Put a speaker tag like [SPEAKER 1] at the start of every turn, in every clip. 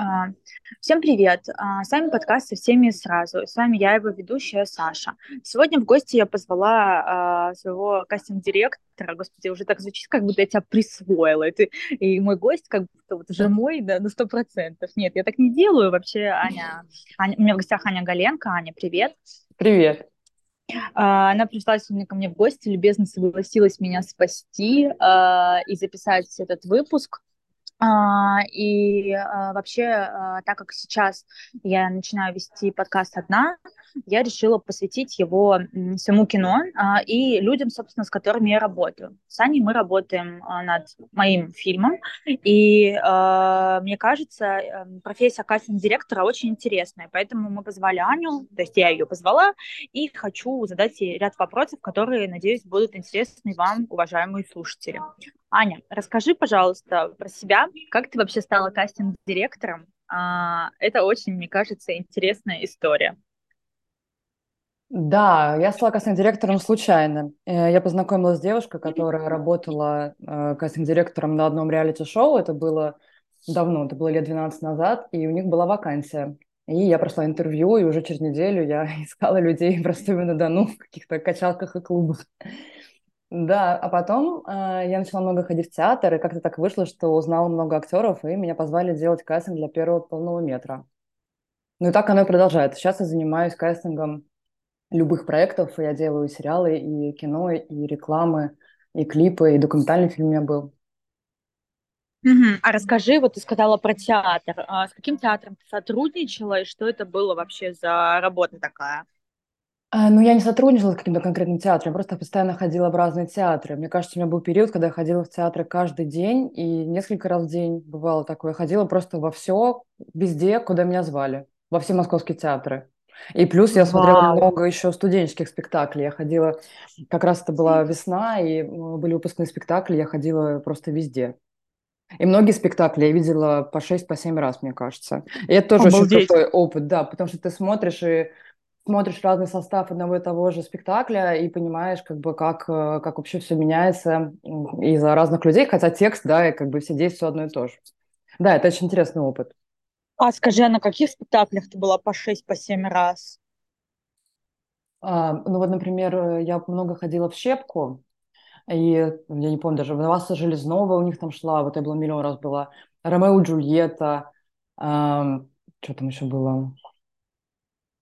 [SPEAKER 1] А, всем привет! А, с вами подкаст «Со всеми сразу». С вами я, его ведущая Саша. Сегодня в гости я позвала а, своего кастинг-директора. Господи, уже так звучит, как будто я тебя присвоила. И, ты, и мой гость как будто вот уже мой да, на сто процентов. Нет, я так не делаю. Вообще, Аня, Аня... У меня в гостях Аня Галенко. Аня, привет!
[SPEAKER 2] Привет!
[SPEAKER 1] Она пришла сегодня ко мне в гости, любезно согласилась меня спасти э, и записать этот выпуск. А, и а, вообще, а, так как сейчас я начинаю вести подкаст одна, я решила посвятить его всему кино и людям, собственно, с которыми я работаю. С Аней мы работаем над моим фильмом, и мне кажется, профессия кастинг-директора очень интересная, поэтому мы позвали Аню, то есть я ее позвала, и хочу задать ей ряд вопросов, которые, надеюсь, будут интересны вам, уважаемые слушатели. Аня, расскажи, пожалуйста, про себя. Как ты вообще стала кастинг-директором? Это очень, мне кажется, интересная история.
[SPEAKER 2] Да, я стала кастинг-директором случайно. Э, я познакомилась с девушкой, которая работала э, кастинг-директором на одном реалити-шоу. Это было давно, это было лет 12 назад, и у них была вакансия. И я прошла интервью, и уже через неделю я искала людей в Ростове-на-Дону в каких-то качалках и клубах. Да, а потом э, я начала много ходить в театр, и как-то так вышло, что узнала много актеров, и меня позвали делать кастинг для первого полного метра. Ну и так оно и продолжается. Сейчас я занимаюсь кастингом любых проектов. Я делаю сериалы, и кино, и рекламы, и клипы, и документальный фильм у меня был.
[SPEAKER 1] Угу. А расскажи, вот ты сказала про театр. А с каким театром ты сотрудничала, и что это было вообще за работа такая?
[SPEAKER 2] А, ну, я не сотрудничала с каким-то конкретным театром, я просто постоянно ходила в разные театры. Мне кажется, у меня был период, когда я ходила в театры каждый день, и несколько раз в день бывало такое. Я ходила просто во все, везде, куда меня звали, во все московские театры. И плюс я смотрела Вау. много еще студенческих спектаклей. Я ходила, как раз это была весна, и были выпускные спектакли, я ходила просто везде. И многие спектакли я видела по 6-7 по раз, мне кажется. И это тоже Обалдеть. очень крутой опыт, да, потому что ты смотришь и смотришь разный состав одного и того же спектакля и понимаешь, как бы, как, э, как вообще все меняется из-за разных людей, хотя текст, да, и как бы все действия одно и то же. Да, это очень интересный опыт.
[SPEAKER 1] А скажи, а на каких спектаклях ты была по шесть, по семь раз?
[SPEAKER 2] А, ну вот, например, э, я много ходила в Щепку, и я не помню даже, Васа Железнова у них там шла, вот я была миллион раз была, Ромео и Джульетта, а, что там еще было,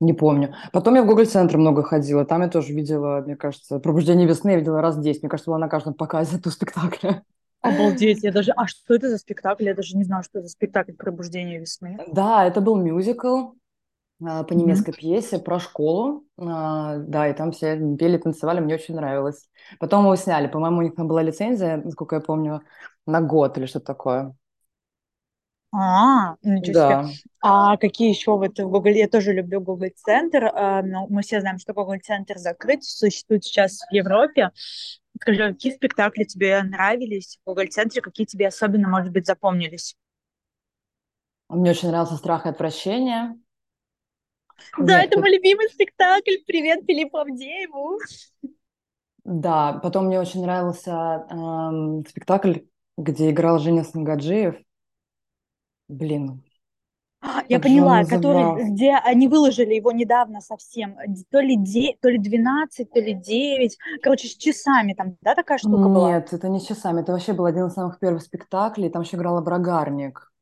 [SPEAKER 2] не помню. Потом я в Google центр много ходила, там я тоже видела, мне кажется, «Пробуждение весны» я видела раз 10, мне кажется, была на каждом показе этого спектакля.
[SPEAKER 1] Обалдеть, я даже... А что это за спектакль? Я даже не знаю, что это за спектакль «Пробуждение весны».
[SPEAKER 2] Да, это был мюзикл а, по немецкой mm-hmm. пьесе про школу. А, да, и там все пели, танцевали, мне очень нравилось. Потом его сняли. По-моему, у них там была лицензия, насколько я помню, на год или что-то такое.
[SPEAKER 1] А, ничего да. себе. А какие еще вот в Google? Я тоже люблю Google Центр, а, но мы все знаем, что Google Центр закрыт, существует сейчас в Европе. Скажи, а какие спектакли тебе нравились в Google Центре, какие тебе особенно, может быть, запомнились?
[SPEAKER 2] Мне очень нравился «Страх и отвращение».
[SPEAKER 1] Да, Нет, это мой любимый спектакль. Привет Филиппу Авдееву.
[SPEAKER 2] Да, потом мне очень нравился эм, спектакль, где играл Женя Сангаджиев. Блин,
[SPEAKER 1] я поняла, который, где они выложили его недавно совсем, то ли, де, то ли 12, то ли 9, короче, с часами там, да, такая штука
[SPEAKER 2] Нет,
[SPEAKER 1] была?
[SPEAKER 2] Нет, это не с часами, это вообще был один из самых первых спектаклей, там еще играла Брагарник.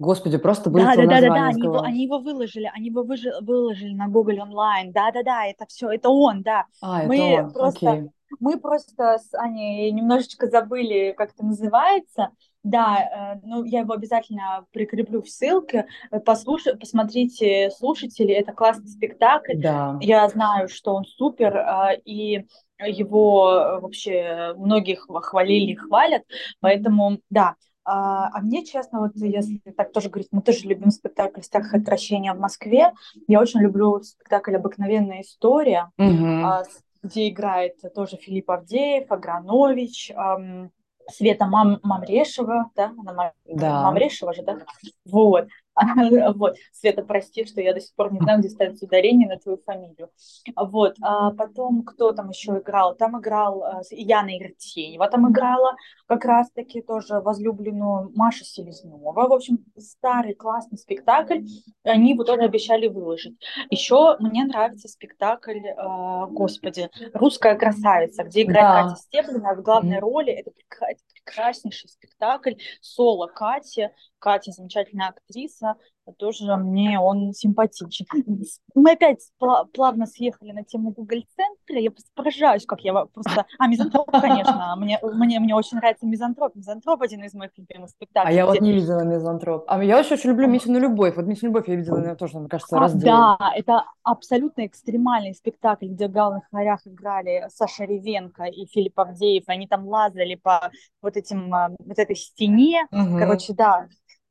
[SPEAKER 2] Господи, просто
[SPEAKER 1] были да, да, да, да, да, они его, они его выложили, они его выжи, выложили на Google онлайн, да, да, да, это все, это он, да.
[SPEAKER 2] А, Мы это он, просто, окей.
[SPEAKER 1] Мы просто с Аней немножечко забыли, как это называется, да, э, ну я его обязательно прикреплю в ссылке. Послушай, посмотрите, слушатели, это классный спектакль.
[SPEAKER 2] Да.
[SPEAKER 1] Я знаю, что он супер, э, и его вообще многих хвалили и хвалят, поэтому да. А, а мне, честно, вот если так тоже говорить, мы тоже любим спектакль «Страх и отвращение» в Москве. Я очень люблю спектакль «Обыкновенная история»,
[SPEAKER 2] угу.
[SPEAKER 1] где играет тоже Филипп Авдеев, Агранович, Света Мам Мамрешева, да, она Мам... да. Мамрешева же, да, вот. Вот. Света, прости, что я до сих пор не знаю, где ставить ударение на твою фамилию. Вот. А потом, кто там еще играл? Там играл э, Яна Иртенева, там играла как раз-таки тоже возлюбленную Маша Селезнева. В общем, старый классный спектакль. Они его тоже обещали выложить. Еще мне нравится спектакль, э, господи, «Русская красавица», где играет да. Катя Стеблина в главной роли. Это прекраснейший спектакль. Соло Кати. Катя замечательная актриса тоже мне он симпатичен. Мы опять плавно съехали на тему Google центра. Я поражаюсь, как я просто... А, мизантроп, конечно. Мне, мне, мне очень нравится мизантроп. Мизантроп один из моих любимых спектаклей.
[SPEAKER 2] А я вот не видела мизантроп. А я очень, очень люблю Митину любовь. Вот Митину любовь я видела, наверное, тоже, мне кажется, а, раз
[SPEAKER 1] Да, это абсолютно экстремальный спектакль, где в главных ролях играли Саша Ревенко и Филипп Авдеев. Они там лазали по вот этим а, вот этой стене. Угу. Короче, да,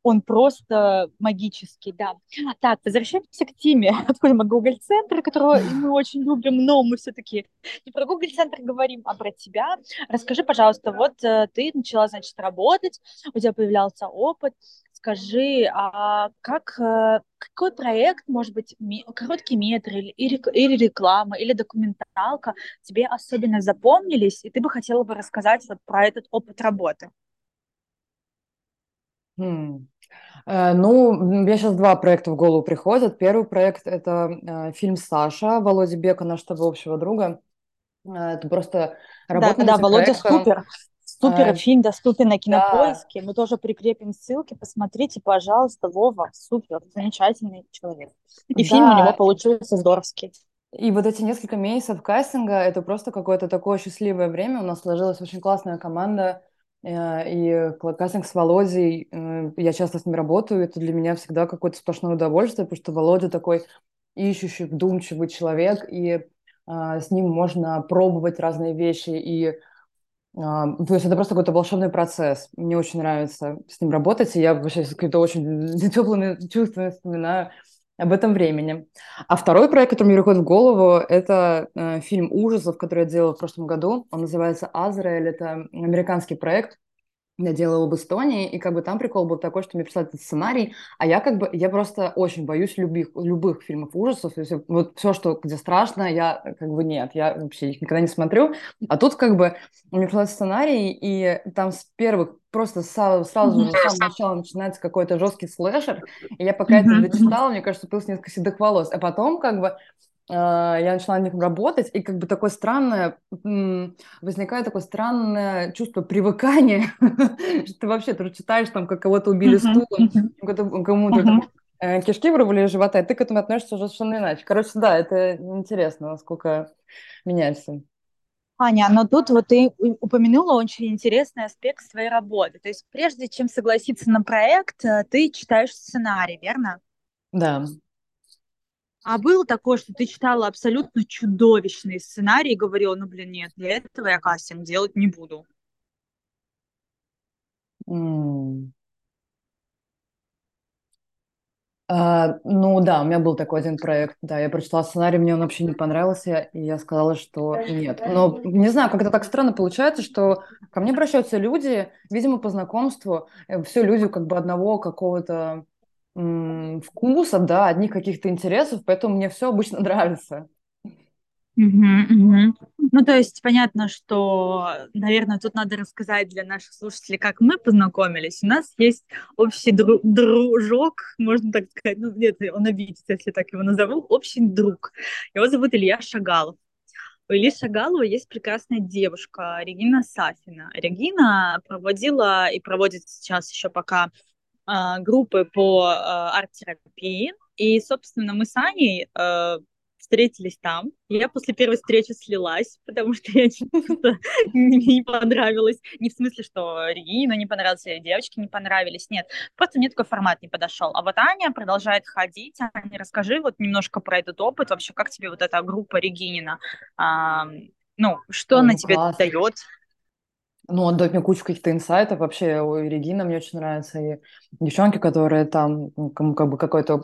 [SPEAKER 1] он просто магический, да. Так, возвращаемся к теме, откуда мы Google Центр, которого мы очень любим, но мы все-таки не про Google Центр говорим, а про тебя. Расскажи, пожалуйста, вот э, ты начала, значит, работать, у тебя появлялся опыт, скажи, а как, э, какой проект, может быть, короткий метр или, или реклама, или документалка тебе особенно запомнились, и ты бы хотела бы рассказать вот про этот опыт работы?
[SPEAKER 2] Hmm. Э, ну, мне сейчас два проекта в голову приходят. Первый проект – это э, фильм «Саша» Володи Бека, нашего общего друга. Э, это просто работа
[SPEAKER 1] Да, да, Володя проектом. супер. Супер фильм доступен на кинопоиске. Да. Мы тоже прикрепим ссылки. Посмотрите, пожалуйста, Вова. Супер, замечательный человек. И да. фильм у него получился здоровский.
[SPEAKER 2] И вот эти несколько месяцев кастинга – это просто какое-то такое счастливое время. У нас сложилась очень классная команда – и кастинг с Володей, э, я часто с ним работаю, это для меня всегда какое-то сплошное удовольствие, потому что Володя такой ищущий, вдумчивый человек, и а, с ним можно пробовать разные вещи, и а, то есть это просто какой-то волшебный процесс. Мне очень нравится с ним работать, и я вообще с какими-то очень теплыми чувствами вспоминаю об этом времени. А второй проект, который мне приходит в голову, это э, фильм ужасов, который я делала в прошлом году. Он называется «Азраэль». Это американский проект. Я делала в Эстонии, и как бы там прикол был такой, что мне прислали этот сценарий, а я как бы, я просто очень боюсь любых, любых фильмов ужасов, то есть вот все, что где страшно, я как бы нет, я вообще их никогда не смотрю, а тут как бы мне прислали сценарий, и там с первых просто сразу, сразу же, с самого начала начинается какой-то жесткий слэшер, и я пока это дочитала, мне кажется, появилось несколько седых волос, а потом как бы я начала над них работать, и как бы такое странное, возникает такое странное чувство привыкания, что ты вообще ты читаешь там, как кого-то убили стулом, кому-то э, кишки вырвали из живота, и ты к этому относишься уже совершенно иначе. Короче, да, это интересно, насколько меняется.
[SPEAKER 1] Аня, но тут вот ты упомянула очень интересный аспект своей работы. То есть прежде чем согласиться на проект, э, ты читаешь сценарий, верно?
[SPEAKER 2] Да.
[SPEAKER 1] А было такое, что ты читала абсолютно чудовищный сценарий и говорила, ну, блин, нет, для этого я кастинг делать не буду.
[SPEAKER 2] Mm. А, ну да, у меня был такой один проект, да, я прочитала сценарий, мне он вообще не понравился, и я сказала, что нет. Но не знаю, как это так странно получается, что ко мне обращаются люди, видимо, по знакомству, э, все люди как бы одного какого-то вкусов, да, одних каких-то интересов, поэтому мне все обычно нравится.
[SPEAKER 1] Угу, угу. Ну, то есть понятно, что, наверное, тут надо рассказать для наших слушателей, как мы познакомились. У нас есть общий дру- дружок, можно так сказать, ну, нет, он обидится, если так его назову, общий друг. Его зовут Илья Шагалов. У Ильи Шагалова есть прекрасная девушка Регина Сафина. Регина проводила и проводит сейчас еще пока группы по а, арт-терапии. И, собственно, мы с Аней а, встретились там. Я после первой встречи слилась, потому что я не понравилась. Не в смысле, что Регина не понравилась, или девочки не понравились. Нет, просто мне такой формат не подошел. А вот Аня продолжает ходить. Аня, расскажи вот немножко про этот опыт. Вообще, как тебе вот эта группа Регинина? ну, что она тебе дает?
[SPEAKER 2] Ну, он дает мне кучу каких-то инсайтов. Вообще, у Регина мне очень нравится. И девчонки, которые там, как бы какой-то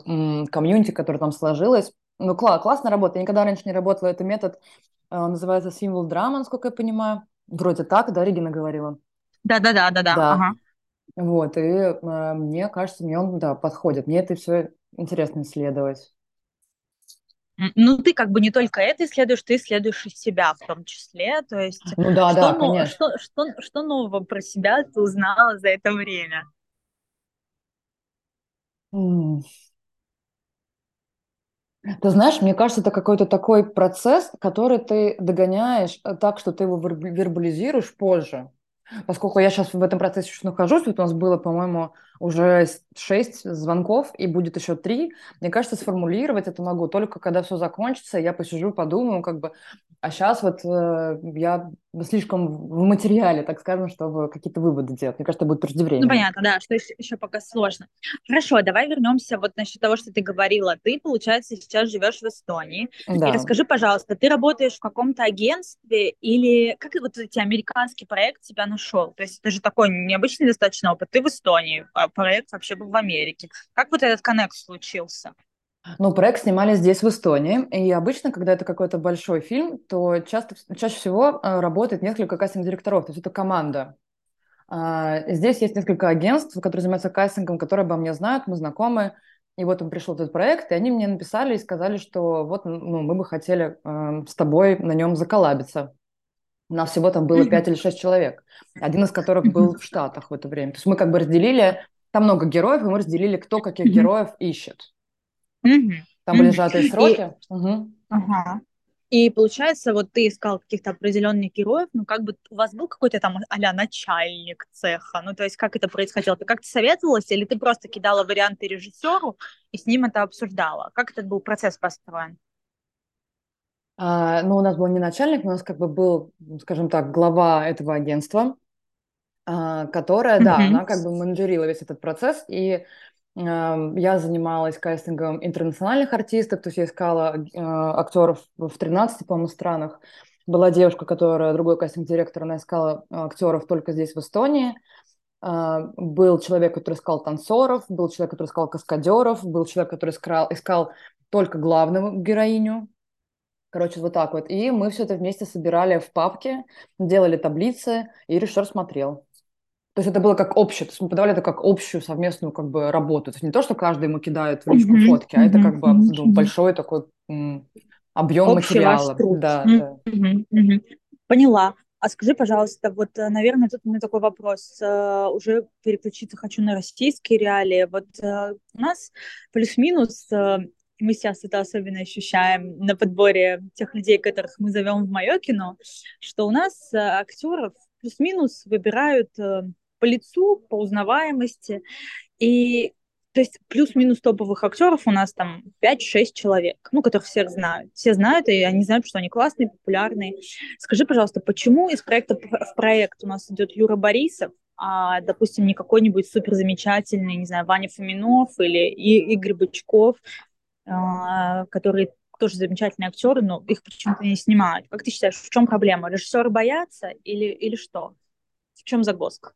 [SPEAKER 2] комьюнити, которое там сложилось. Ну, класс, классная работа. Я никогда раньше не работала. Это метод, он э, называется символ драма, насколько я понимаю. Вроде так, да, Регина говорила?
[SPEAKER 1] Да-да-да, да-да. Ага.
[SPEAKER 2] Вот, и э, мне кажется, мне он, да, подходит. Мне это все интересно исследовать.
[SPEAKER 1] Ну, ты как бы не только это исследуешь, ты исследуешь и себя в том числе. То есть,
[SPEAKER 2] Ну да,
[SPEAKER 1] что,
[SPEAKER 2] да,
[SPEAKER 1] но,
[SPEAKER 2] конечно.
[SPEAKER 1] что, что, что нового про себя ты узнала за это время?
[SPEAKER 2] Ты знаешь, мне кажется, это какой-то такой процесс, который ты догоняешь э, так, что ты его верб- вербализируешь позже. Поскольку я сейчас в этом процессе еще нахожусь, вот у нас было, по-моему, уже с- шесть звонков, и будет еще три. Мне кажется, сформулировать это могу только когда все закончится, я посижу, подумаю, как бы. А сейчас вот э, я слишком в материале, так скажем, чтобы какие-то выводы делать. Мне кажется, будет
[SPEAKER 1] Ну,
[SPEAKER 2] преждевременно.
[SPEAKER 1] понятно, да, что еще, еще пока сложно. Хорошо, давай вернемся вот насчет того, что ты говорила. Ты, получается, сейчас живешь в Эстонии. И
[SPEAKER 2] Да.
[SPEAKER 1] расскажи, пожалуйста, ты работаешь в каком-то агентстве или как вот эти американский проект тебя нашел? То есть это же такой необычный достаточно опыт. Ты в Эстонии, а проект вообще был в Америке. Как вот этот коннект случился?
[SPEAKER 2] Ну, проект снимали здесь, в Эстонии. И обычно, когда это какой-то большой фильм, то часто, чаще всего э, работает несколько кастинг-директоров, то есть это команда. А, Здесь есть несколько агентств, которые занимаются кастингом, которые обо мне знают, мы знакомы. И вот он пришел этот проект, и они мне написали и сказали, что вот ну, мы бы хотели э, с тобой на нем заколабиться. У нас всего там было пять или шесть человек, один из которых был в Штатах в это время. То есть мы как бы разделили, там много героев, и мы разделили, кто каких
[SPEAKER 1] Мгм.
[SPEAKER 2] героев ищет.
[SPEAKER 1] Мгм.
[SPEAKER 2] Там были сжатые
[SPEAKER 1] И,
[SPEAKER 2] сроки. Мгм.
[SPEAKER 1] ага. И получается, вот ты искал каких-то определенных героев, ну как бы у вас был какой-то там а начальник цеха, ну то есть как это происходило? Ты как-то советовалась или ты просто кидала варианты режиссеру и с ним это обсуждала? Как этот был процесс построен?
[SPEAKER 2] А, ну, у нас был не начальник, у нас как бы был, скажем так, глава этого агентства, а, которая, да,
[SPEAKER 1] Мгм.
[SPEAKER 2] она как бы менеджерила весь этот процесс, и я занималась кастингом интернациональных артистов, то есть я искала а, актеров в 13, по-моему, странах. Была девушка, которая, другой кастинг-директор, она искала актеров только здесь, в Эстонии. А, Был человек, который искал танцоров, был человек, который искал каскадеров, был человек, который искал, искал только главную героиню, Короче, вот так вот. И мы все это вместе собирали в папке, делали таблицы, и режиссер смотрел. То есть это было как общее, то есть мы подавали это как общую совместную как бы работу. То есть не то, что каждый ему кидает в личку
[SPEAKER 1] Мгм.
[SPEAKER 2] фотки, а это как бы ну, большой такой м, объем
[SPEAKER 1] Общий
[SPEAKER 2] материала. Да, да.
[SPEAKER 1] Мгм. Мгм. Поняла. А скажи, пожалуйста, вот, э, наверное, тут у меня такой вопрос. Э, Уже переключиться хочу на российские реалии. Вот э, у нас плюс-минус, и мы сейчас это особенно ощущаем на подборе тех людей, которых мы зовем в мое кино, что у нас актеров плюс-минус выбирают по лицу, по узнаваемости. И то есть плюс-минус топовых актеров у нас там пять-шесть человек, ну, которых всех знают. Все знают, и они знают, что они классные, популярные. Скажи, пожалуйста, почему из проекта в проект у нас идет Юра Борисов, а, допустим, не какой-нибудь супер замечательный, не знаю, Ваня Фоминов или И- Игорь Бычков, а, которые тоже замечательные актеры, но их почему-то не снимают. Как ты считаешь, в чем проблема? Режиссеры боятся или, или что? В чем загвоздка?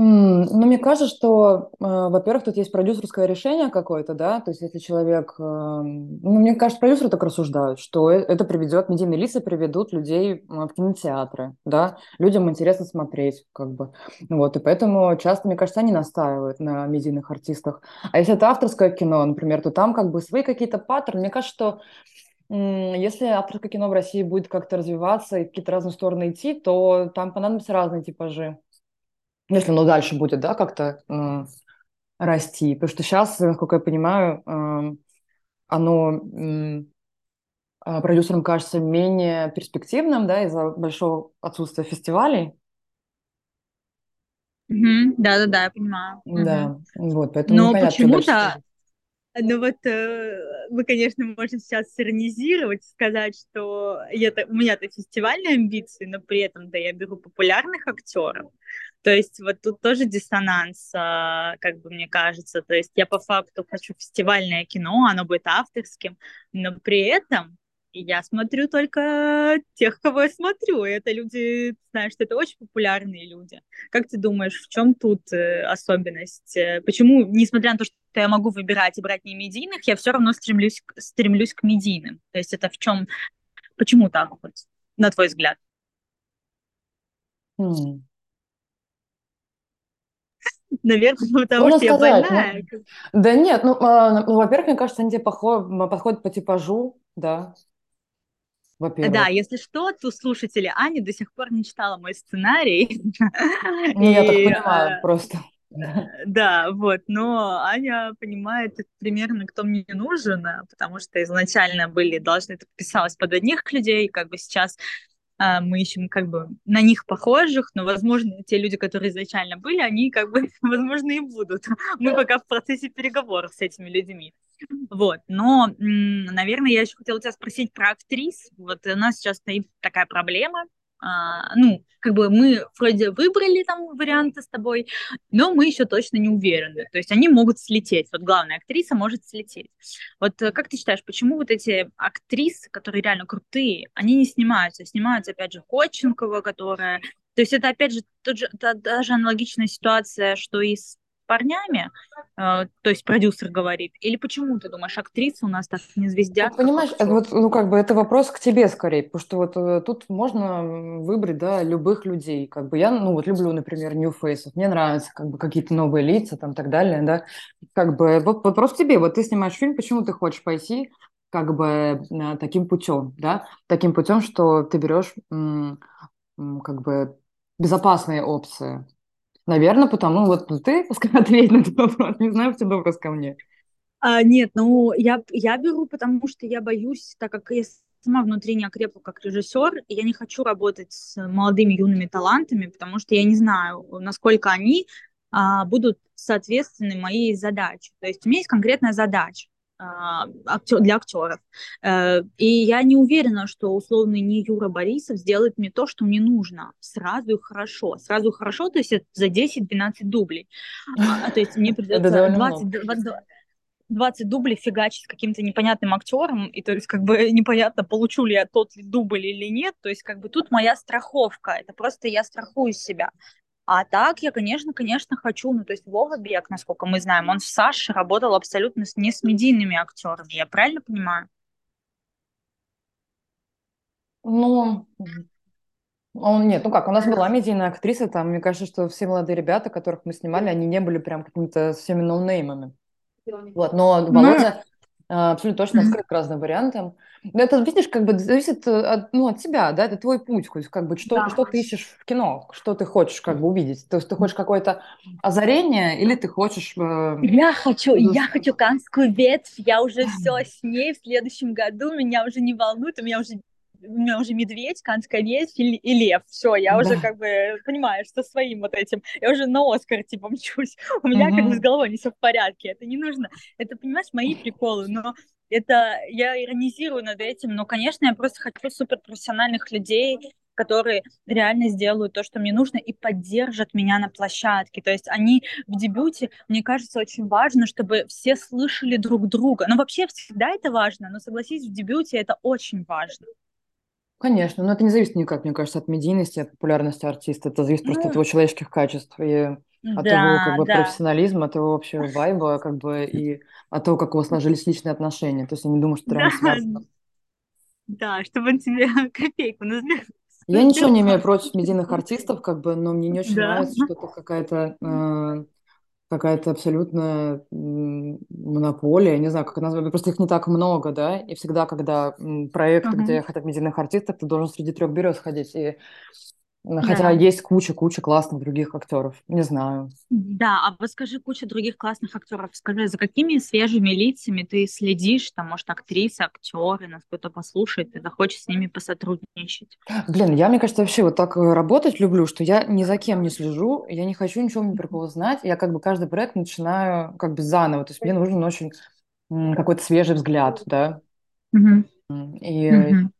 [SPEAKER 2] Ну, мне кажется, что, э, во-первых, тут есть продюсерское решение какое-то, да, то есть если человек, э, ну, мне кажется, продюсеры так рассуждают, что э- это приведет, медийные лица приведут людей в кинотеатры, да, людям интересно смотреть, как бы, вот, и поэтому часто, мне кажется, они настаивают на медийных артистах. А если это авторское кино, например, то там как бы свои какие-то паттерны, мне кажется, что если авторское кино в России будет как-то развиваться и в какие-то разные стороны идти, то там понадобятся разные типажи. Если оно дальше будет, да, как-то м, расти. Потому что сейчас, насколько я понимаю, м, оно а, продюсерам кажется менее перспективным, да, из-за большого отсутствия фестивалей.
[SPEAKER 1] Да-да-да, я понимаю.
[SPEAKER 2] Да, вот, поэтому
[SPEAKER 1] Но почему-то, ну вот э, мы, конечно, можем сейчас сиронизировать, сказать, что я-то, у меня-то фестивальные амбиции, но при этом, да, я беру популярных актеров. То есть вот тут тоже диссонанс, а, как бы мне кажется. То есть я по факту хочу фестивальное кино, оно будет авторским, но при этом я смотрю только тех, кого я смотрю. И это люди, знаешь, что это очень популярные люди. Как ты думаешь, в чем тут э, особенность? Э, Почему, несмотря на то, что я могу выбирать и брать не медийных, я все равно стремлюсь, стремлюсь к медийным? То есть это в чем, почему так вот, на твой взгляд?
[SPEAKER 2] М.
[SPEAKER 1] Наверное, потому что я
[SPEAKER 2] сказать,
[SPEAKER 1] больная.
[SPEAKER 2] ну, да нет, ну, а, ну, во-первых, мне кажется, они тебе подходят по типажу, да,
[SPEAKER 1] Да,
[SPEAKER 2] во-первых.
[SPEAKER 1] если что, то слушатели Ани до сих пор не читала мой сценарий.
[SPEAKER 2] Ну, я так понимаю,
[SPEAKER 1] э,
[SPEAKER 2] просто.
[SPEAKER 1] да, вот, но Аня понимает примерно, кто мне нужен, а, потому что изначально были, должны, это писалось под одних людей, как бы сейчас а, мы ищем как бы на них похожих, но, возможно, те люди, которые изначально были, они как бы, возможно, и будут. Мы пока в процессе переговоров с этими людьми. Вот, но, наверное, я еще хотела тебя спросить про актрис. Вот у нас сейчас стоит такая проблема, а, ну, как бы мы вроде выбрали там варианты с тобой, но мы еще точно не уверены. То есть они могут слететь. Вот главная актриса может слететь. Вот э, как ты считаешь, почему вот эти актрисы, которые реально крутые, они не снимаются? Снимаются, опять же, Ходченкова, которая... То есть это, опять же, тот же, та, даже аналогичная ситуация, что и с парнями, э, то есть продюсер говорит, или почему ты думаешь, актриса у нас так не звездят, как
[SPEAKER 2] понимаешь,
[SPEAKER 1] актер?
[SPEAKER 2] вот, ну, как бы это вопрос к тебе скорее, потому что вот э, тут можно выбрать, да, любых людей. Как бы я, ну, вот люблю, например, new faces, мне нравятся как бы какие-то новые лица там так далее, да. Как бы вот вопрос к тебе, вот ты снимаешь фильм, почему ты хочешь пойти как бы э, таким путем, да, таким путем, что ты берешь как бы безопасные опции. Наверное, потому вот ты пускай ответь на этот вопрос, не знаю, у тебя вопрос ко мне.
[SPEAKER 1] А, нет, ну я, я беру, потому что я боюсь, так как я сама внутри не окрепла как режиссер, и я не хочу работать с молодыми юными талантами, потому что я не знаю, насколько они а, будут соответственны моей задаче. То есть у меня есть конкретная задача актер, для актеров. Э, и я не уверена, что условный не Юра Борисов сделает мне то, что мне нужно. Сразу и хорошо. Сразу и хорошо, то есть это за 10-12 дублей. А, то есть мне придется
[SPEAKER 2] довольно
[SPEAKER 1] 20,
[SPEAKER 2] много.
[SPEAKER 1] 20 дублей фигачить с каким-то непонятным актером, и то есть как бы непонятно, получу ли я тот ли дубль или нет, то есть как бы тут моя страховка, это просто я страхую себя. А так я, конечно, конечно, хочу, ну то есть Вова Бек, насколько мы знаем, он в Саше работал абсолютно с, не с медийными актерами, я правильно понимаю?
[SPEAKER 2] Ну, он, нет, ну как, у нас была медийная актриса, там, мне кажется, что все молодые ребята, которых мы снимали, они не были прям какими-то всеми ноунеймами. Вот, но Володя абсолютно точно открыт к разным вариантам. Но это, видишь, как бы зависит э, от, ну, от тебя, да, это твой путь, то есть как бы что,
[SPEAKER 1] да.
[SPEAKER 2] что ты ищешь в кино, что ты хочешь как бы увидеть. То есть ты хочешь какое-то озарение или ты хочешь... э,
[SPEAKER 1] Я хочу,
[SPEAKER 2] ну,
[SPEAKER 1] я хочу канскую ветвь, я уже все с ней в следующем году, меня уже не волнует, у меня уже у меня уже медведь, канская ветвь и, и лев. Все, я уже
[SPEAKER 2] да.
[SPEAKER 1] как бы, понимаешь, со своим вот этим. Я уже на Оскар, типа, мчусь. У меня как бы с головой не все в порядке. Это не нужно. Это, понимаешь, мои приколы, но это я иронизирую над этим, но, конечно, я просто хочу суперпрофессиональных людей, которые реально сделают то, что мне нужно, и поддержат меня на площадке. То есть они в дебюте, мне кажется, очень важно, чтобы все слышали друг друга. Ну, вообще всегда это важно, но согласись, в дебюте это очень важно.
[SPEAKER 2] Конечно, но это не зависит никак, мне кажется, от медийности, от популярности артиста. Это зависит просто от
[SPEAKER 1] Ну,
[SPEAKER 2] его человеческих качеств и от его как
[SPEAKER 1] да,
[SPEAKER 2] бы
[SPEAKER 1] да,
[SPEAKER 2] профессионализма, от его общего вайба, как бы и от того, как у вас сложились личные отношения. То есть я не думаю, что это
[SPEAKER 1] да,
[SPEAKER 2] связано.
[SPEAKER 1] да, чтобы он тебе копейку назбирал.
[SPEAKER 2] Я ничего не имею против медийных артистов, как бы, но мне не очень
[SPEAKER 1] Да.
[SPEAKER 2] нравится, что это какая-то э, какая-то абсолютная монополия, не знаю, как назвать, просто их не так много, да, и всегда, когда проекты,
[SPEAKER 1] Мгм.
[SPEAKER 2] где хотят медийных артистов, ты должен среди трех берез ходить, и хотя
[SPEAKER 1] Да.
[SPEAKER 2] есть куча-куча классных других актеров, не знаю.
[SPEAKER 1] Да, а вот скажи, куча других классных актеров. Скажи, за какими свежими лицами ты следишь? Там, может, актрисы, актеры, нас кто-то послушает, и захочет с ними посотрудничать.
[SPEAKER 2] Блин, я, мне кажется, вообще вот так э, работать люблю, что я ни за кем не слежу, я не хочу ничего ни про кого знать, я как бы каждый проект начинаю как бы заново, то есть мне нужен очень какой-то свежий взгляд, да. М, и
[SPEAKER 1] Мгм.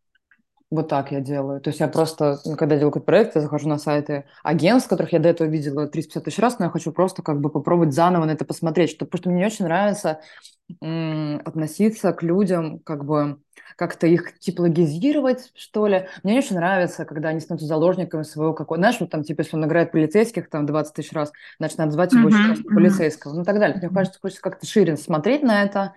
[SPEAKER 2] Вот так я делаю. То есть я просто, ну, когда делаю какой-то проект, я захожу на сайты агентств, которых я до этого видела 350 тысяч раз, но я хочу просто как бы попробовать заново на это посмотреть, что, потому что мне не очень нравится м, относиться к людям, как бы как-то их типологизировать, что ли. Мне не очень нравится, когда они становятся заложниками своего какого... Знаешь, вот там, типа, если он играет полицейских там 20 тысяч раз, значит, надо звать его
[SPEAKER 1] Мгм.
[SPEAKER 2] раз на
[SPEAKER 1] Мгм.
[SPEAKER 2] полицейского, ну и так далее. Мне кажется, хочется как-то шире смотреть на это,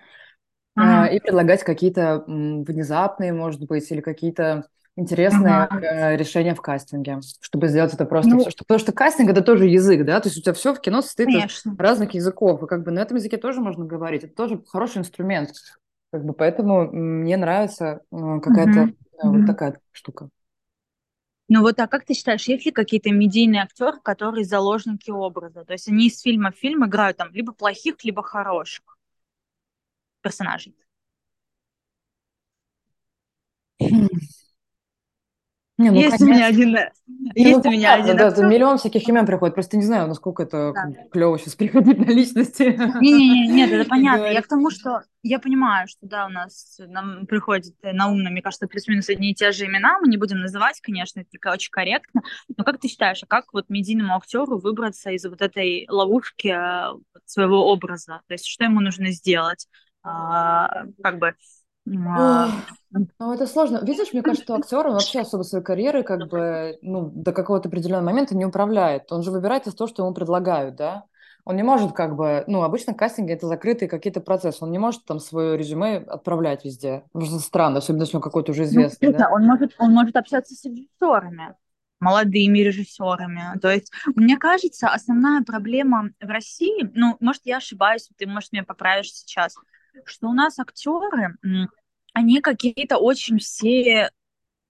[SPEAKER 1] Ага.
[SPEAKER 2] и предлагать какие-то внезапные, может быть, или какие-то интересные
[SPEAKER 1] Ага.
[SPEAKER 2] э, решения в кастинге, чтобы сделать это просто все.
[SPEAKER 1] Ну,
[SPEAKER 2] Потому что кастинг это тоже язык, да, то есть у тебя все в кино состоит из
[SPEAKER 1] конечно.
[SPEAKER 2] разных языков, и как бы на этом языке тоже можно говорить, это тоже хороший инструмент, как бы поэтому мне нравится э, какая-то э, вот
[SPEAKER 1] Мгм.
[SPEAKER 2] такая штука.
[SPEAKER 1] Ну вот, а как ты считаешь, есть ли какие-то медийные актеры, которые заложники образа? То есть они из фильма в фильм играют там либо плохих, либо хороших персонажей.
[SPEAKER 2] Не, ну
[SPEAKER 1] Есть у меня
[SPEAKER 2] конечно.
[SPEAKER 1] один,
[SPEAKER 2] Не, ну
[SPEAKER 1] есть у меня один
[SPEAKER 2] да,
[SPEAKER 1] актер.
[SPEAKER 2] миллион всяких имен приходит, просто не знаю, насколько это
[SPEAKER 1] Да.
[SPEAKER 2] клево сейчас приходить на личности
[SPEAKER 1] Не-не-не, нет, это понятно. Я к тому, что я понимаю, что да, у нас нам приходит э, на ум, мне кажется, плюс-минус одни и те же имена. Мы не будем называть, конечно, это очень корректно. Но как ты считаешь, а как вот медийному актеру выбраться из вот этой ловушки э, своего образа? То есть что ему нужно сделать? А, как бы а,
[SPEAKER 2] Ну, это сложно. Видишь, мне кажется, что актер, он вообще особо своей карьерой как бы, ну, до какого-то определенного момента не управляет. Он же выбирает из того, что ему предлагают, да? Он не может как бы, ну, обычно кастинги это закрытые какие-то процессы. Он не может там свое резюме отправлять везде. Ну, что странно, особенно если он какой-то уже
[SPEAKER 1] Ну,
[SPEAKER 2] известный,
[SPEAKER 1] честно,
[SPEAKER 2] да?
[SPEAKER 1] он может, он может общаться с режиссерами, молодыми режиссерами. То есть, мне кажется, основная проблема в России, ну, может, я ошибаюсь, ты, может, меня поправишь сейчас, что у нас актеры, они какие-то очень все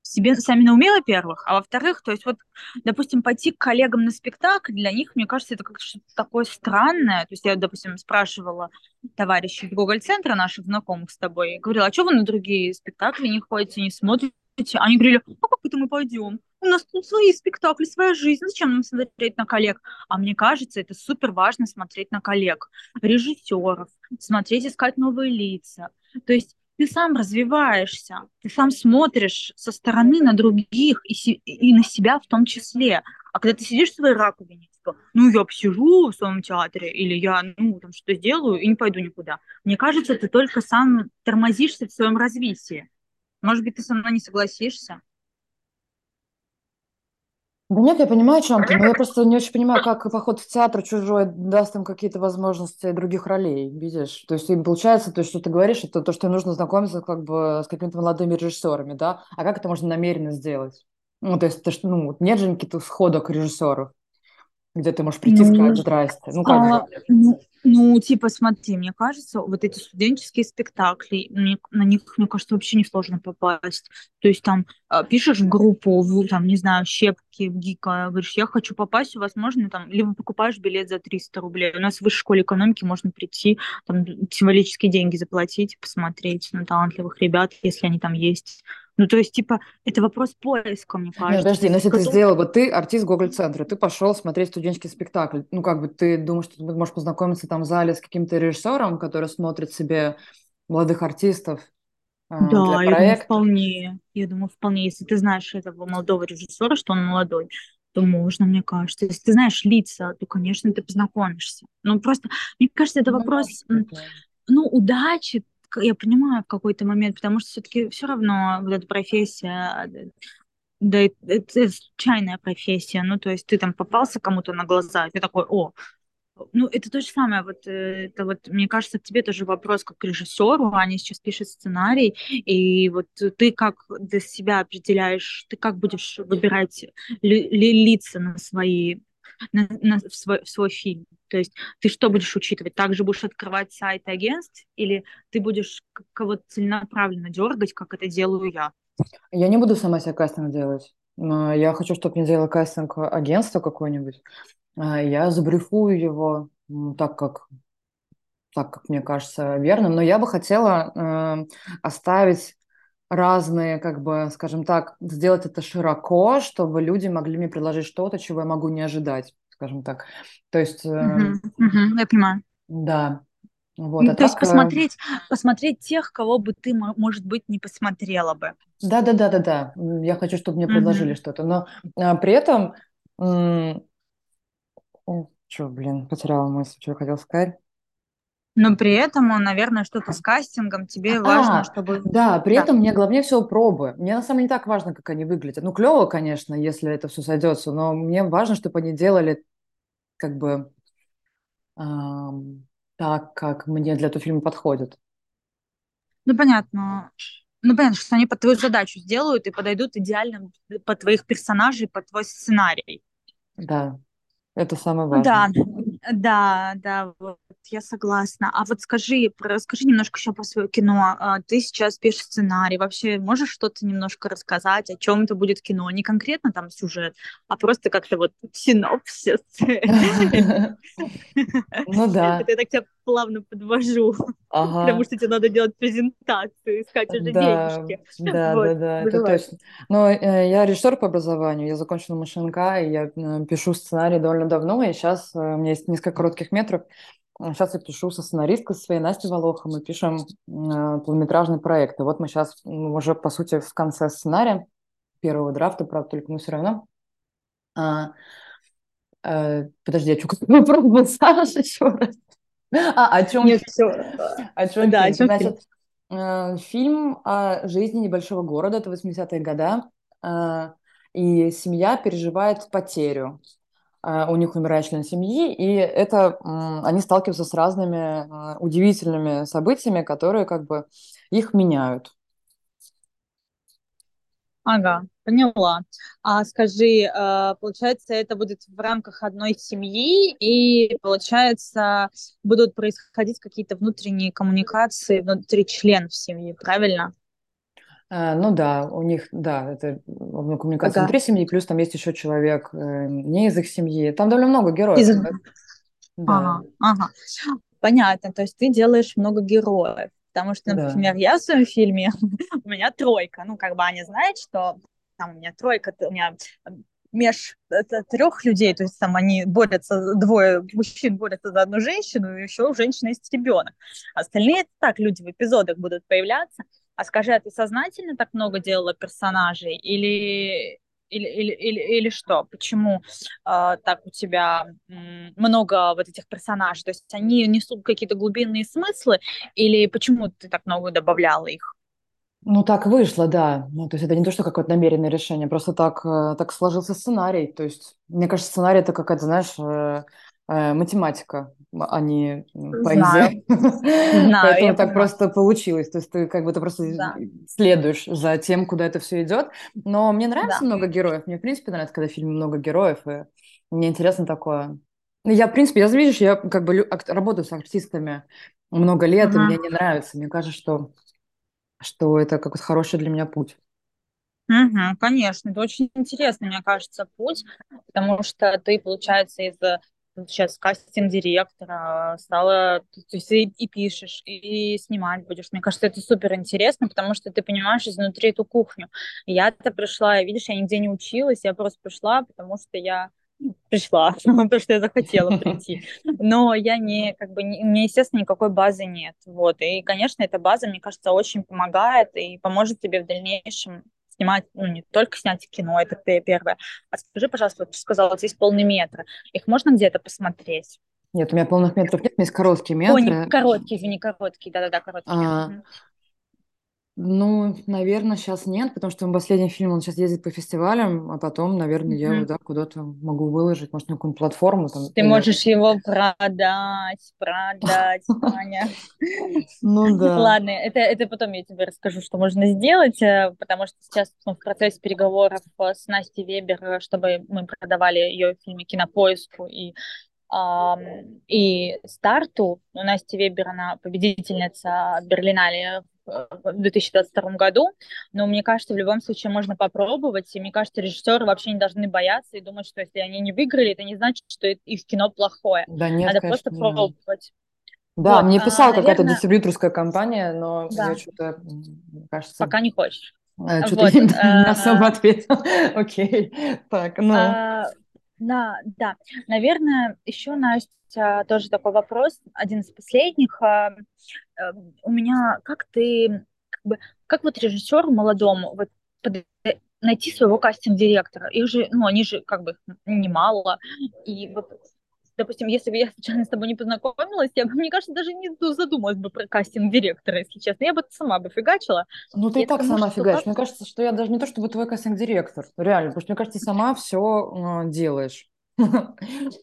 [SPEAKER 1] себе сами на уме, во-первых, а во-вторых, то есть вот, допустим, пойти к коллегам на спектакль, для них, мне кажется, это как что-то такое странное. То есть я, допустим, спрашивала товарищей из Google-центра, наших знакомых с тобой, говорила, а что вы на другие спектакли не ходите, не смотрите? Они говорили, а как это мы пойдем? У нас тут свои спектакли, своя жизнь, зачем нам смотреть на коллег? А мне кажется, это супер важно смотреть на коллег, режиссеров, смотреть, искать новые лица. То есть ты сам развиваешься, ты сам смотришь со стороны на других и, и на себя в том числе. А когда ты сидишь в своей раковине, типа, ну, я посижу в своем театре, или я, ну, там, что сделаю и не пойду никуда. Мне кажется, ты только сам тормозишься в своем развитии. Может быть, ты со мной не согласишься?
[SPEAKER 2] Да нет, я понимаю, о чем ты, но я просто не очень понимаю, как поход в театр чужой даст им какие-то возможности других ролей, видишь? То есть им получается, то, что ты говоришь, это то, что им нужно знакомиться как бы с какими-то молодыми режиссерами, да? А как это можно намеренно сделать? Ну, то есть, ж- ну, нет же каких-то сходок режиссеров, где ты можешь прийти и
[SPEAKER 1] Ну,
[SPEAKER 2] сказать «Здрасте». Ну, как.
[SPEAKER 1] А, ну, типа, смотри, мне кажется, вот эти студенческие спектакли, мне- на них, мне кажется, вообще несложно попасть. То есть там а, пишешь в группу, в, там, не знаю, щепки, в ГИКа, говоришь, я хочу попасть, у вас можно там, либо покупаешь билет за 300 рублей. У нас в высшей школе экономики можно прийти, там, символические деньги заплатить, посмотреть на талантливых ребят, если они там есть. Ну, то есть, типа, это вопрос поиска, мне
[SPEAKER 2] Не,
[SPEAKER 1] кажется.
[SPEAKER 2] подожди,
[SPEAKER 1] То
[SPEAKER 2] но
[SPEAKER 1] есть,
[SPEAKER 2] если ты
[SPEAKER 1] готов-
[SPEAKER 2] сделал, вот ты артист Гоголь-центра, ты пошел смотреть студенческий спектакль, ну, как бы ты думаешь, что ты можешь познакомиться там в зале с каким-то режиссером, который смотрит себе молодых артистов а, для
[SPEAKER 1] Да, я думаю, вполне. Я думаю, вполне. Если ты знаешь этого молодого режиссера, что он молодой, то можно, мне кажется. Если ты знаешь лица, то, конечно, ты познакомишься. Ну, просто, мне кажется, это
[SPEAKER 2] Ну,
[SPEAKER 1] вопрос, ну, удачи, я понимаю, в какой-то момент, потому что все-таки все равно вот эта профессия, да, это, это случайная профессия. Ну, то есть ты там попался кому-то на глаза, и ты такой, о, ну, это то же самое, вот, э, это вот, мне кажется, к тебе тоже вопрос как к режиссеру, они сейчас пишут сценарий, и вот ты как для себя определяешь, ты как будешь выбирать ли- ли- лица на свои, на, на- в, свой, в свой фильм, то есть ты что будешь учитывать, также будешь открывать сайт агентств, или ты будешь кого-то целенаправленно дергать, как это делаю я?
[SPEAKER 2] Я не буду сама себе кастинг делать. Я хочу, чтобы мне делало кастинг агентство какое-нибудь. А Я забрифую его так, как, так, как мне кажется верным. Но я бы хотела э, оставить разные, как бы, скажем так, сделать это широко, чтобы люди могли мне предложить что-то, чего я могу не ожидать, скажем так. То есть,
[SPEAKER 1] Мгм, мгм, я понимаю.
[SPEAKER 2] да, вот, а
[SPEAKER 1] М, То есть
[SPEAKER 2] так, э,
[SPEAKER 1] посмотреть, посмотреть тех, кого бы ты, мо- может быть, не посмотрела бы.
[SPEAKER 2] да-да-да-да-да, М, я хочу, чтобы мне предложили
[SPEAKER 1] Мгм.
[SPEAKER 2] что-то, но э, при этом, что, блин, потеряла мысль, что я хотела сказать.
[SPEAKER 1] Но при этом, э, наверное, что-то с кастингом тебе важно,
[SPEAKER 2] А,
[SPEAKER 1] чтобы...
[SPEAKER 2] да, при
[SPEAKER 1] Да.
[SPEAKER 2] этом мне главнее всего пробы. Мне на самом деле не так важно, как они выглядят. Ну, клево, конечно, если это все сойдется, но мне важно, чтобы они делали как бы ам, так, как мне для этого фильма подходит.
[SPEAKER 1] Ну, понятно. ну, понятно, что они под твою задачу сделают и подойдут идеально под твоих персонажей, под твой сценарий.
[SPEAKER 2] Да, это самое
[SPEAKER 1] Да,
[SPEAKER 2] важное.
[SPEAKER 1] да, да, вот я согласна. А вот скажи, расскажи немножко еще про свое кино. А, Ты сейчас пишешь сценарий. Вообще можешь что-то немножко рассказать, о чем это будет кино? Не конкретно там сюжет, а просто как-то вот синопсис.
[SPEAKER 2] Ну да,
[SPEAKER 1] Это я так тебя плавно подвожу, потому что тебе надо делать презентацию, искать уже денежки.
[SPEAKER 2] да, да, да, это точно. Но э, я режиссер по образованию, я закончила МШНК, и я э, пишу сценарий довольно давно, и сейчас у меня есть несколько коротких метров. Сейчас я пишу со сценаристкой со своей Настей Волохом, мы пишем э, полнометражный проект. И вот мы сейчас уже, по сути, в конце сценария первого драфта, правда, только мы все равно. А, э, подожди, я что, вопрос был, Саша, еще раз. А, о чем
[SPEAKER 1] Нет, все.
[SPEAKER 2] О чем
[SPEAKER 1] Да, о
[SPEAKER 2] фильм?
[SPEAKER 1] чем фильм?
[SPEAKER 2] Значит, э, фильм о жизни небольшого города, это 80-е годы, э, и семья переживает потерю. Э, У них умирает член семьи, и это они сталкиваются с разными э, удивительными событиями, которые как бы их меняют.
[SPEAKER 1] Ага, поняла. А скажи, э, получается, это будет в рамках одной семьи, и, получается, будут происходить какие-то внутренние коммуникации внутри членов семьи, правильно?
[SPEAKER 2] Э, Ну да, у них, да, это ну, коммуникация
[SPEAKER 1] Ага.
[SPEAKER 2] внутри семьи, плюс там есть еще человек э, не из их семьи. Там довольно много героев.
[SPEAKER 1] Из...
[SPEAKER 2] да. Да,
[SPEAKER 1] Ага, ага. Понятно, то есть ты делаешь много героев. Потому что,
[SPEAKER 2] да.
[SPEAKER 1] например, я в своем фильме, у меня тройка. Ну, как бы они знают, что там у меня тройка, у меня меж трех людей, то есть там они борются, двое мужчин борются за одну женщину, и еще у женщины есть ребенок. Остальные так люди в эпизодах будут появляться. А скажи, а ты сознательно так много делала персонажей или или, или, или, или что? Почему э, так у тебя много вот этих персонажей? То есть они несут какие-то глубинные смыслы или почему ты так много добавляла их?
[SPEAKER 2] Ну, так вышло, да. Ну, то есть это не то, что какое-то намеренное решение, просто так, э, так сложился сценарий. То есть, мне кажется, сценарий это какая-то, знаешь, э, математика, а не поэзия.
[SPEAKER 1] знаю,
[SPEAKER 2] Поэтому так просто получилось. То есть ты как бы ты просто
[SPEAKER 1] Да,
[SPEAKER 2] следуешь за тем, куда это все идет. Но мне нравится
[SPEAKER 1] да.
[SPEAKER 2] много героев. Мне, в принципе, нравится, когда в фильме много героев, и мне интересно такое. Ну, Я, в принципе, я, видишь, я как бы работаю с артистами много лет, и мне не нравится. Мне кажется, что что это какой-то хороший для меня путь.
[SPEAKER 1] Мгм, конечно, это очень интересный, мне кажется, путь, потому что ты, получается, из э, сейчас кастинг-директора стала, то есть и, и пишешь, и снимать будешь. Мне кажется, это супер интересно, потому что ты понимаешь изнутри эту кухню. Я-то пришла, видишь, я нигде не училась, я просто пришла, потому что я ну, пришла, потому что я захотела прийти. Но я не, как бы, не, у меня, естественно, никакой базы нет. Вот. И, конечно, эта база, мне кажется, очень помогает и поможет тебе в дальнейшем снимать, ну, не только снять кино, это первое. А скажи, пожалуйста, вот ты сказала, есть полный метр. Их можно где-то посмотреть?
[SPEAKER 2] Нет, у меня полных метров нет, у меня есть короткие
[SPEAKER 1] Ой, не
[SPEAKER 2] метры.
[SPEAKER 1] короткий, извини, короткий, да-да-да, короткий метр.
[SPEAKER 2] А,
[SPEAKER 1] Мгм.
[SPEAKER 2] Ну, наверное, сейчас нет, потому что последний фильм, он сейчас ездит по фестивалям, а потом, наверное, я его, да, куда-то могу выложить, может, на какую-нибудь платформу там,
[SPEAKER 1] Ты
[SPEAKER 2] или...
[SPEAKER 1] можешь его продать, продать, Аня.
[SPEAKER 2] Ну да.
[SPEAKER 1] Ладно, это, это потом я тебе расскажу, что можно сделать, э, потому что сейчас мы в процессе переговоров э, с Настей Вебер, э, чтобы мы продавали ее фильмы Кинопоиску и, и Старту. У Насти Вебер, она победительница Берлинале в в 2022 году, но мне кажется, в любом случае можно попробовать, и мне кажется, режиссеры вообще не должны бояться и думать, что если они не выиграли, это не значит, что их кино плохое.
[SPEAKER 2] Да нет,
[SPEAKER 1] Надо просто
[SPEAKER 2] конечно, не надо.
[SPEAKER 1] пробовать.
[SPEAKER 2] Да,
[SPEAKER 1] Вот,
[SPEAKER 2] мне
[SPEAKER 1] а,
[SPEAKER 2] писала какая-то
[SPEAKER 1] наверное,
[SPEAKER 2] дистрибьюторская компания, но я
[SPEAKER 1] да,
[SPEAKER 2] что-то, мне кажется,
[SPEAKER 1] пока не хочешь.
[SPEAKER 2] что-то
[SPEAKER 1] Вот,
[SPEAKER 2] я не особо
[SPEAKER 1] э,
[SPEAKER 2] ответила. Окей, так, ну...
[SPEAKER 1] а, да, да. Наверное, еще, Настя, тоже такой вопрос, один из последних. А, э, У меня, как ты, как бы, как вот режиссеру молодому вот под- найти своего кастинг-директора? Их же, ну, они же как бы немало. И вот, допустим, если бы я случайно с тобой не познакомилась, я бы, мне кажется, даже не задумалась бы про кастинг-директора, если честно. Я бы сама бы фигачила.
[SPEAKER 2] Ну, ты
[SPEAKER 1] И
[SPEAKER 2] так
[SPEAKER 1] тому,
[SPEAKER 2] сама
[SPEAKER 1] что как
[SPEAKER 2] Мне кажется, что я даже не то чтобы твой кастинг-директор, реально, потому что мне кажется, ты сама все делаешь.
[SPEAKER 1] Ну,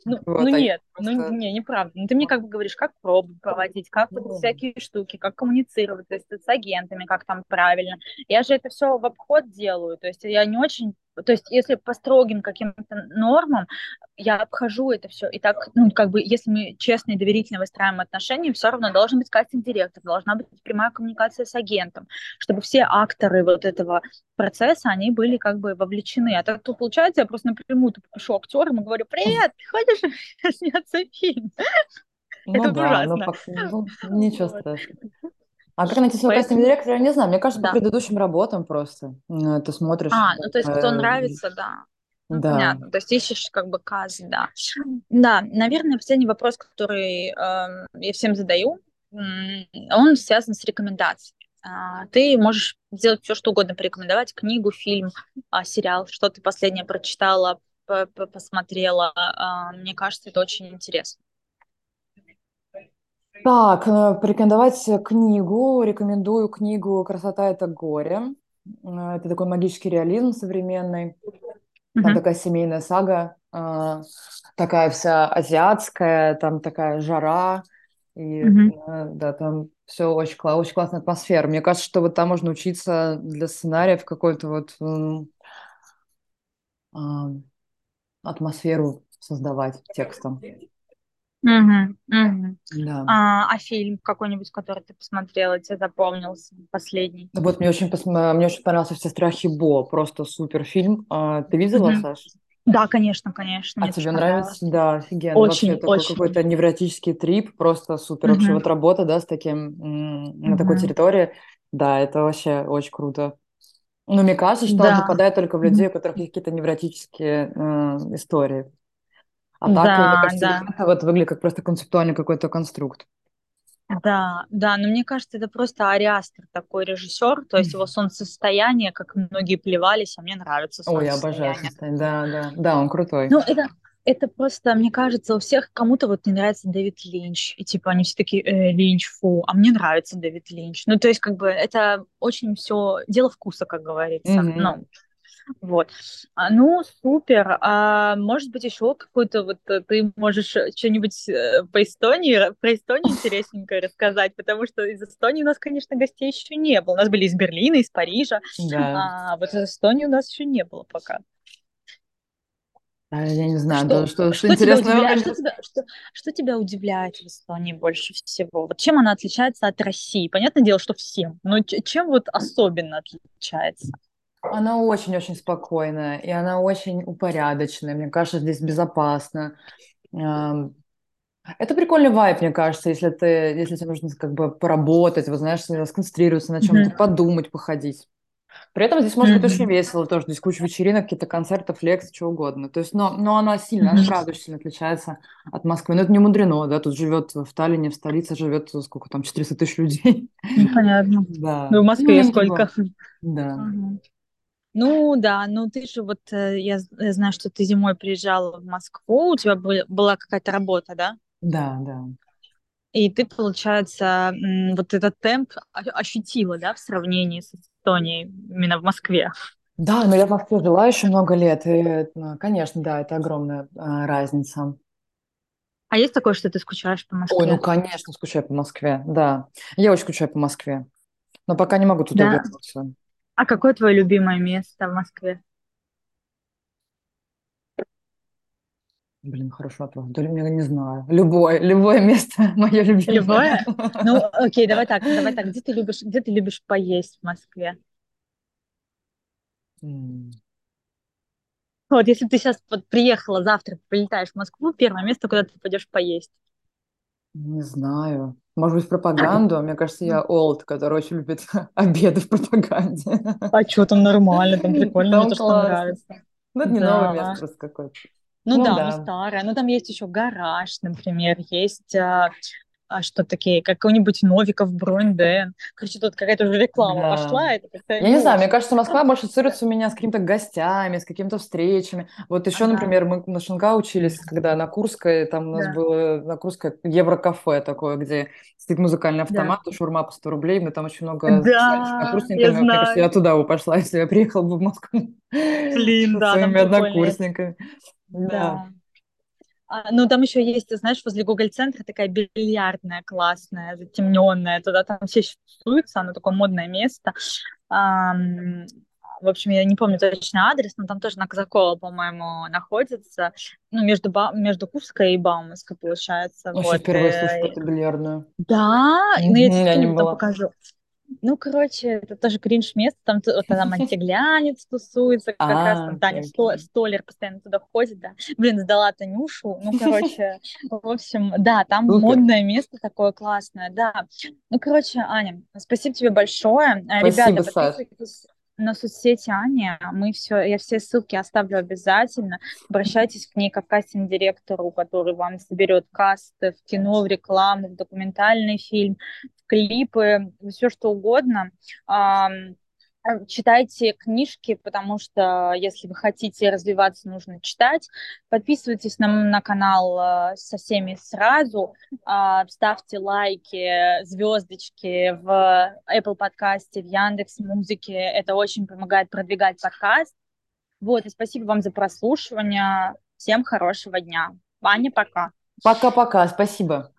[SPEAKER 1] ну
[SPEAKER 2] Вот, я
[SPEAKER 1] нет, ну
[SPEAKER 2] просто...
[SPEAKER 1] не, неправда. Ну ты мне как бы говоришь, как пробы проводить, как вот
[SPEAKER 2] ну,
[SPEAKER 1] всякие штуки, как коммуницировать, то есть с агентами, как там правильно. Я же это все в обход делаю, то есть я не очень, то есть если по строгим каким-то нормам, я обхожу это все. И так, ну как бы, если мы честно и доверительно выстраиваем отношения, все равно должен быть кастинг-директор, должна быть прямая коммуникация с агентом, чтобы все акторы вот этого процесса, они были как бы вовлечены. А так то получается, я просто напрямую пишу актерам и говорю, привет, ты хочешь сняться фильм?
[SPEAKER 2] Ну
[SPEAKER 1] Это
[SPEAKER 2] да, ну,
[SPEAKER 1] ужасно.
[SPEAKER 2] ну, ничего страшного. А как найти своего
[SPEAKER 1] Поэтому,
[SPEAKER 2] кастинг-директора, я не знаю. Мне кажется, по
[SPEAKER 1] да.
[SPEAKER 2] предыдущим работам просто. М, Ты смотришь,
[SPEAKER 1] А, ну то есть кто
[SPEAKER 2] э,
[SPEAKER 1] нравится, да. Ну,
[SPEAKER 2] да.
[SPEAKER 1] понятно. То есть ищешь как бы каз, да. Да, наверное, последний вопрос, который эм, я всем задаю, он связан с рекомендацией. А, ты можешь сделать все, что угодно, порекомендовать книгу, фильм, а, сериал, что ты последнее прочитала, по- по- посмотрела. А, Мне кажется, это очень интересно.
[SPEAKER 2] Так, э, порекомендовать книгу. Рекомендую книгу «Красота– это горе». Э, Это такой магический реализм современный. Там
[SPEAKER 1] Мгм,
[SPEAKER 2] такая семейная сага, э, такая вся азиатская, там такая жара. И
[SPEAKER 1] мгм.
[SPEAKER 2] да, там все очень, кла- очень классная атмосфера. Мне кажется, что вот там можно учиться для сценариев какой-то вот атмосферу создавать текстом.
[SPEAKER 1] Мгм.
[SPEAKER 2] Да.
[SPEAKER 1] А, а фильм какой-нибудь, который ты посмотрела, тебе запомнился, последний?
[SPEAKER 2] Ну Вот мне очень, посма- мне очень понравился «Все страхи Бо», просто супер фильм. А, ты видела,
[SPEAKER 1] Мгм.
[SPEAKER 2] Саш?
[SPEAKER 1] Да, конечно, конечно,
[SPEAKER 2] А
[SPEAKER 1] мне
[SPEAKER 2] тебе нравится? Да, офигенно. Вообще
[SPEAKER 1] Очень,
[SPEAKER 2] такой
[SPEAKER 1] очень.
[SPEAKER 2] какой-то невротический трип, просто супер. Вообще
[SPEAKER 1] Мгм,
[SPEAKER 2] вот работа, да, с таким, на такой
[SPEAKER 1] мгм.
[SPEAKER 2] территории, да, это вообще очень круто. Но мне кажется, что он
[SPEAKER 1] Да,
[SPEAKER 2] попадает только в людей, у которых есть какие-то невротические э, истории. А так, мне
[SPEAKER 1] да,
[SPEAKER 2] кажется,
[SPEAKER 1] да,
[SPEAKER 2] это вот выглядит как просто концептуальный какой-то конструкт.
[SPEAKER 1] да, да, но мне кажется, это просто Ариастер такой режиссер, то есть его солнцестояние, как многие плевались, а мне нравится
[SPEAKER 2] Ой, я обожаю
[SPEAKER 1] солнцестояние.
[SPEAKER 2] Да, да, да, он крутой.
[SPEAKER 1] Ну, это, это просто, мне кажется, у всех кому-то вот не нравится Дэвид Линч, и типа они все такие, э, Линч, фу, а мне нравится Дэвид Линч. Ну, то есть, как бы, это очень все дело вкуса, как говорится.
[SPEAKER 2] Мгм.
[SPEAKER 1] Ну, Вот. А, ну, супер. А может быть, еще какой-то вот э, ты можешь э, что-нибудь э, по Эстонии, про Эстонию интересненькое рассказать, потому что из Эстонии у нас, конечно, гостей еще не было. У нас были из Берлина, из Парижа,
[SPEAKER 2] Да.
[SPEAKER 1] а вот из Эстонии у нас еще не было пока.
[SPEAKER 2] А, Я не знаю,
[SPEAKER 1] Что,
[SPEAKER 2] то, что, что
[SPEAKER 1] что тебя
[SPEAKER 2] интересного,
[SPEAKER 1] удивляет, что тебя, что, что тебя удивляет в Эстонии больше всего? Вот чем она отличается от России? Понятное дело, что всем, но чем вот особенно отличается?
[SPEAKER 2] Она очень-очень спокойная, и она очень упорядоченная. Мне кажется, здесь безопасно. Это прикольный вайб, мне кажется, если ты, если тебе нужно как бы поработать, вот знаешь, сконцентрироваться на чем-то,
[SPEAKER 1] Мгм.
[SPEAKER 2] подумать, походить. При этом здесь может быть очень весело тоже. Здесь куча вечеринок, какие-то концертов, лекций, чего угодно. То есть, но, но она сильно, она правда очень сильно отличается от Москвы. Но это не мудрено, да, тут живет в Таллине, в столице живет сколько там, 400 тысяч людей.
[SPEAKER 1] Ну, понятно.
[SPEAKER 2] Да.
[SPEAKER 1] Ну, в
[SPEAKER 2] Ну,
[SPEAKER 1] Москве
[SPEAKER 2] и
[SPEAKER 1] сколько?
[SPEAKER 2] Да,
[SPEAKER 1] Мгм. Ну да, ну ты же вот, э, я, я знаю, что ты зимой приезжала в Москву, у тебя бы- была какая-то работа, да?
[SPEAKER 2] да, да.
[SPEAKER 1] И ты, получается, вот этот темп ощутила, да, в сравнении с Эстонией именно в Москве.
[SPEAKER 2] Да, но я в Москве жила еще много лет, и, конечно, да, это огромная а, разница.
[SPEAKER 1] А есть такое, что ты скучаешь по
[SPEAKER 2] Ой, ну,
[SPEAKER 1] Москве?
[SPEAKER 2] конечно, скучаю по Москве, да. Я очень скучаю по Москве, но пока не могу туда
[SPEAKER 1] Да.
[SPEAKER 2] вернуться.
[SPEAKER 1] А какое твое любимое место в Москве?
[SPEAKER 2] Блин, хороший вопрос. Да, я не знаю. Любое, любое место мое любимое.
[SPEAKER 1] Любое? Ну, окей, давай так, давай так. Где ты любишь, где ты любишь поесть в Москве?
[SPEAKER 2] М,
[SPEAKER 1] Вот если ты сейчас вот приехала завтра, прилетаешь в Москву, первое место, куда ты пойдешь поесть.
[SPEAKER 2] Не знаю. Может быть, пропаганду? Мне кажется, я олд, который очень любит обеды в пропаганде.
[SPEAKER 1] А что там нормально, там прикольно, мне
[SPEAKER 2] Там
[SPEAKER 1] тоже там
[SPEAKER 2] классно.
[SPEAKER 1] нравится.
[SPEAKER 2] Ну, это не новое место
[SPEAKER 1] Да.
[SPEAKER 2] просто какое-то.
[SPEAKER 1] Ну
[SPEAKER 2] Ну
[SPEAKER 1] да, ну
[SPEAKER 2] да,
[SPEAKER 1] старая. Ну там есть еще гараж, например, есть а, а что такие, какой-нибудь Новиков, Бронден. Короче, тут какая-то уже реклама
[SPEAKER 2] да.
[SPEAKER 1] пошла, это
[SPEAKER 2] Я не
[SPEAKER 1] не
[SPEAKER 2] знаю, мне кажется, Москва больше ассоциируется у меня с какими-то гостями, с какими-то встречами. Вот еще,
[SPEAKER 1] Ага,
[SPEAKER 2] например, мы на Шинга учились, когда на Курской, там у нас
[SPEAKER 1] да,
[SPEAKER 2] было на Курской еврокафе такое, где стоит музыкальный
[SPEAKER 1] да.
[SPEAKER 2] автомат, и шаурма по 100 рублей, мы там очень много с
[SPEAKER 1] Да, я
[SPEAKER 2] однокурсниками. Вот, мне кажется, я
[SPEAKER 1] знаю.
[SPEAKER 2] туда бы пошла, если я приехала бы в Москву
[SPEAKER 1] Блин, да, там
[SPEAKER 2] своими однокурсниками. Да.
[SPEAKER 1] Да. А, ну, там еще есть, знаешь, возле Google-центра такая бильярдная классная, затемненная. Туда там все тусуются, оно такое модное место. Ам, в общем, я не помню точно адрес, но там тоже на Казакова, по-моему, находится. Ну, между, ба- между Курской и Бауманской, получается.
[SPEAKER 2] Вообще
[SPEAKER 1] Вот.
[SPEAKER 2] впервые слышу
[SPEAKER 1] э,
[SPEAKER 2] про эту бильярдную.
[SPEAKER 1] Да, ну я тебе
[SPEAKER 2] не
[SPEAKER 1] покажу. Ну, короче, это тоже кринж место, там вот там антиглянец тусуется, как раз
[SPEAKER 2] А,
[SPEAKER 1] там
[SPEAKER 2] окей,
[SPEAKER 1] Таня
[SPEAKER 2] окей.
[SPEAKER 1] Столер постоянно туда ходит, да. Блин, сдала Танюшу, ну, короче, в общем, да, там модное место такое классное, да. Ну, короче, Аня, спасибо тебе большое. Э, Ребята, подписывайтесь на соцсети Ани, мы все, я все ссылки оставлю обязательно. Обращайтесь к ней как кастинг-директору, который вам соберет касты в кино, в рекламу, в документальный фильм, в клипы, все что угодно. Э, Читайте книжки, потому что если вы хотите развиваться, нужно читать. Подписывайтесь на, на канал э, со всеми сразу, а, ставьте лайки, звездочки в Apple подкасте, в Яндекс Музыке. Это очень помогает продвигать подкаст. Вот, и спасибо вам за прослушивание. Всем хорошего дня. Ваня, пока.
[SPEAKER 2] Пока-пока, спасибо.